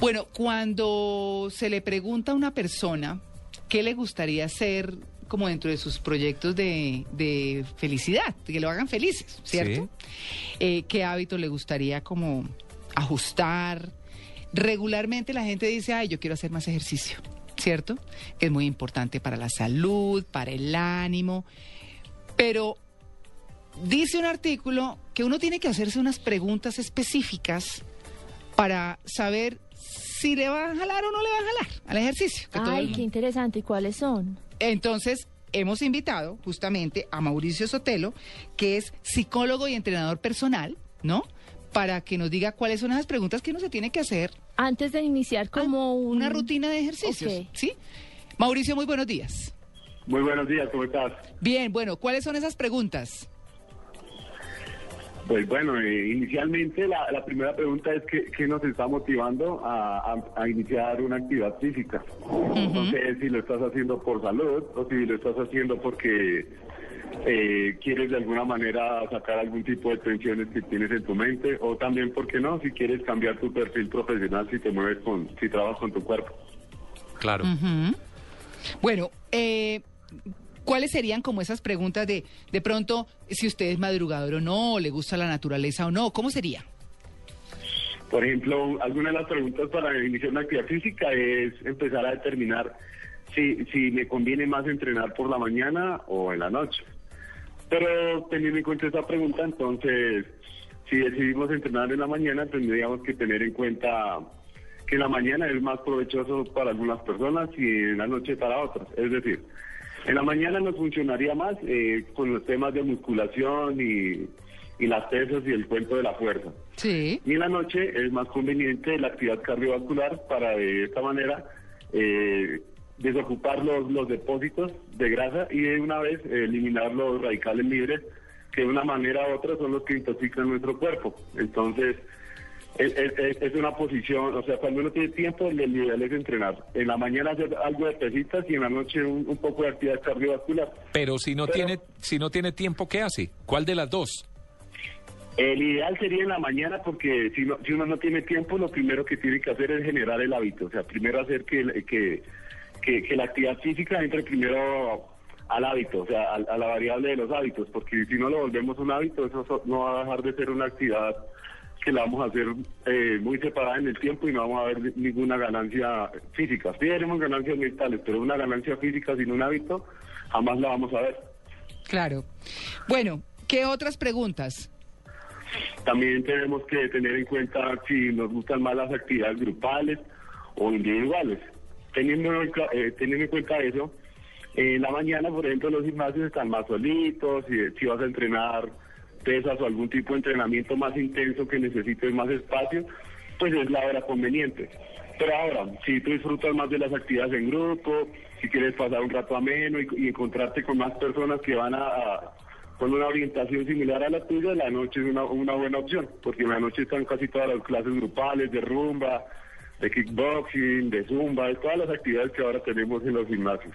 Bueno, cuando se le pregunta a una persona qué le gustaría hacer como dentro de sus proyectos de, de felicidad, que lo hagan felices, ¿cierto? Eh, ¿Qué hábito le gustaría como ajustar? Regularmente la gente dice, ay, yo quiero hacer más ejercicio, ¿cierto? Que es muy importante para la salud, para el ánimo. Pero dice un artículo que uno tiene que hacerse unas preguntas específicas para saber si le va a jalar o no le va a jalar al ejercicio. que todo Ay, qué interesante. ¿Y cuáles son? Entonces, hemos invitado justamente a Mauricio Sotelo, que es psicólogo y entrenador personal, ¿no? Para que nos diga cuáles son esas preguntas que uno se tiene que hacer. Antes de iniciar como un- Ah, Una rutina de ejercicios. ¿sí? Mauricio, muy buenos días. Muy buenos días, ¿cómo estás? Bien, bueno, ¿cuáles son esas preguntas? Pues bueno, eh, inicialmente la, la primera pregunta es ¿qué, qué nos está motivando a, a- a iniciar una actividad física? No sé si lo estás haciendo por salud o si lo estás haciendo porque eh, quieres de alguna manera sacar algún tipo de tensiones que tienes en tu mente o también, ¿por qué no? Si quieres cambiar tu perfil profesional, si te mueves con, si trabajas con tu cuerpo. Claro. Bueno, eh, ¿cuáles serían como esas preguntas de, de pronto, si usted es madrugador o no, le gusta la naturaleza o no? ¿Cómo sería? Por ejemplo, alguna de las preguntas para iniciar una actividad física es empezar a determinar si, si me conviene más entrenar por la mañana o en la noche. Pero teniendo en cuenta esa pregunta, entonces, si decidimos entrenar en la mañana, tendríamos que tener en cuenta que la mañana es más provechoso para algunas personas y en la noche para otras. Es decir, en la mañana nos funcionaría más eh, con los temas de musculación y, y las pesas y el cuento de la fuerza. Sí. Y en la noche es más conveniente la actividad cardiovascular para de esta manera eh, desocupar los, los depósitos de grasa y de una vez eh, eliminar los radicales libres que de una manera u otra son los que intoxican nuestro cuerpo. Entonces, es, es- es una posición, o sea, cuando uno tiene tiempo, el ideal es entrenar. En la mañana hacer algo de pesitas y en la noche un, un poco de actividad cardiovascular. Pero si no Pero- tiene si no tiene tiempo, ¿qué hace? ¿Cuál de las dos? El ideal sería en la mañana porque si, no- si uno no tiene tiempo, lo primero que tiene que hacer es generar el hábito. O sea, primero hacer que, que, que, que la actividad física entre primero al hábito, o sea, a, a la variable de los hábitos, porque si no lo volvemos un hábito, eso so- no va a dejar de ser una actividad que la vamos a hacer eh, muy separada en el tiempo y no vamos a ver ninguna ganancia física. Sí tenemos ganancias mentales, pero una ganancia física sin un hábito jamás la vamos a ver. Claro. Bueno, ¿qué otras preguntas? También tenemos que tener en cuenta si nos gustan más las actividades grupales o individuales. Teniendo, eh, teniendo en cuenta eso, en la mañana, por ejemplo, los gimnasios están más solitos, si, si vas a entrenar pesas o algún tipo de entrenamiento más intenso que necesites más espacio, pues es la hora conveniente. Pero ahora, si tú disfrutas más de las actividades en grupo, si quieres pasar un rato ameno y, encontrarte con más personas que van a, a- con una orientación similar a la tuya, la noche es una, una buena opción, porque en la noche están casi todas las clases grupales de rumba, de kickboxing, de zumba, de todas las actividades que ahora tenemos en los gimnasios.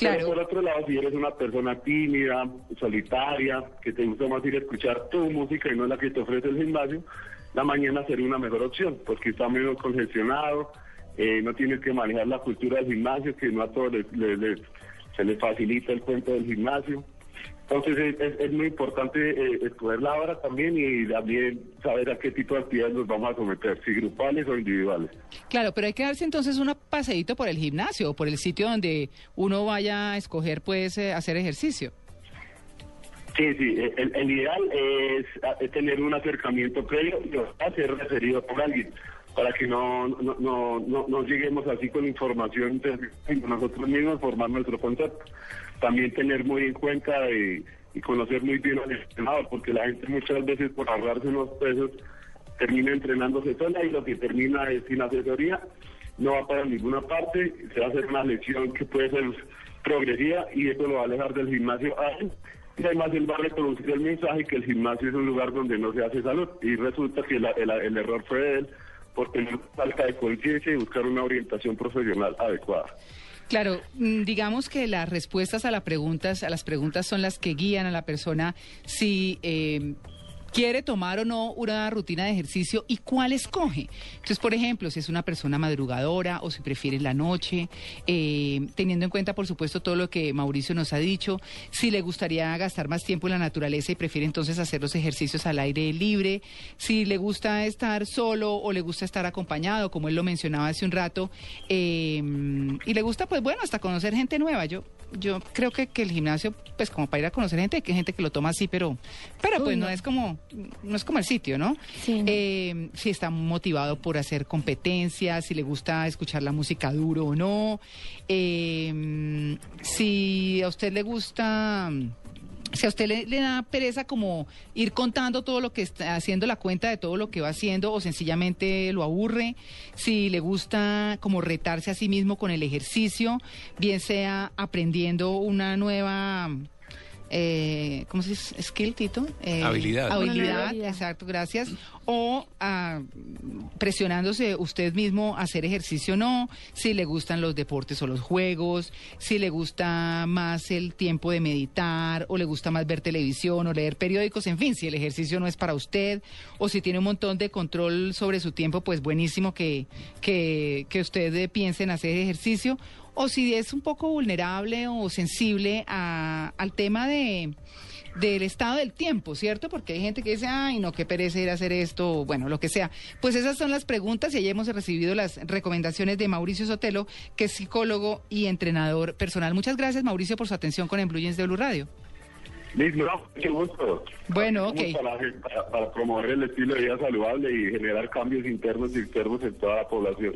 Pero Claro. por otro lado, si eres una persona tímida, solitaria, que te gusta más ir a escuchar tu música y no la que te ofrece el gimnasio, la mañana sería una mejor opción, porque está menos congestionado, eh, no tienes que manejar la cultura del gimnasio, que no a todos les- les- les- se les facilita el cuento del gimnasio. Entonces es, es- es muy importante eh, escoger la hora también y también saber a qué tipo de actividades nos vamos a someter, si grupales o individuales. Claro, pero hay que darse entonces un paseíto por el gimnasio o por el sitio donde uno vaya a escoger, pues, eh, hacer ejercicio. Sí, sí, el, el ideal es, es tener un acercamiento previo y ser referido por alguien para que no, no, no, no, no lleguemos así con información de nosotros mismos formar nuestro concepto. También tener muy en cuenta y, y conocer muy bien al entrenador, porque la gente muchas veces por ahorrarse unos pesos termina entrenándose sola y lo que termina es sin asesoría, no va para ninguna parte, se va a hacer una lesión que puede ser progresiva y eso lo va a alejar del gimnasio a él. Y además él va a reproducir el mensaje que el gimnasio es un lugar donde no se hace salud. Y resulta que la- el, el error fue de él por tener falta de conciencia y buscar una orientación profesional adecuada. Claro, mm, digamos que las respuestas a las preguntas, a las preguntas son las que guían a la persona si eh, quiere tomar o no una rutina de ejercicio y cuál escoge. Entonces, por ejemplo, si es una persona madrugadora o si prefiere la noche, eh, teniendo en cuenta, por supuesto, todo lo que Mauricio nos ha dicho, si le gustaría gastar más tiempo en la naturaleza y prefiere entonces hacer los ejercicios al aire libre, si le gusta estar solo o le gusta estar acompañado, como él lo mencionaba hace un rato, eh, y le gusta, pues bueno, hasta conocer gente nueva. Yo, yo creo que, que el gimnasio, pues como para ir a conocer gente, que hay gente que lo toma así, pero, pero pues no. es como, no es como el sitio, ¿no? Sí. Eh, si está motivado por hacer competencias, si le gusta escuchar la música duro o no, eh, si a usted le gusta si a usted le, le da pereza como ir contando todo lo que está haciendo la cuenta de todo lo que va haciendo o sencillamente lo aburre, si le gusta como retarse a sí mismo con el ejercicio, bien sea aprendiendo una nueva eh, ¿cómo se dice? Skill, Tito? Eh, Habilidad. Habilidad, exacto, gracias. O ah, presionándose usted mismo a hacer ejercicio o no, si le gustan los deportes o los juegos, si le gusta más el tiempo de meditar, o le gusta más ver televisión o leer periódicos, en fin, si el ejercicio no es para usted, o si tiene un montón de control sobre su tiempo, pues buenísimo que, que, que usted piense en hacer ejercicio o si es un poco vulnerable o sensible a- al tema de del estado del tiempo, ¿cierto? Porque hay gente que dice, ay, no, qué pereza ir a hacer esto, o bueno, lo que sea. Pues esas son las preguntas y ahí hemos recibido las recomendaciones de Mauricio Sotelo, que es psicólogo y entrenador personal. Muchas gracias, Mauricio, por su atención con En Blue Jeans de Blue Radio. Liz, no, qué gusto. Bueno, ok. Para, para- para promover el estilo de vida saludable y generar cambios internos y externos en toda la población.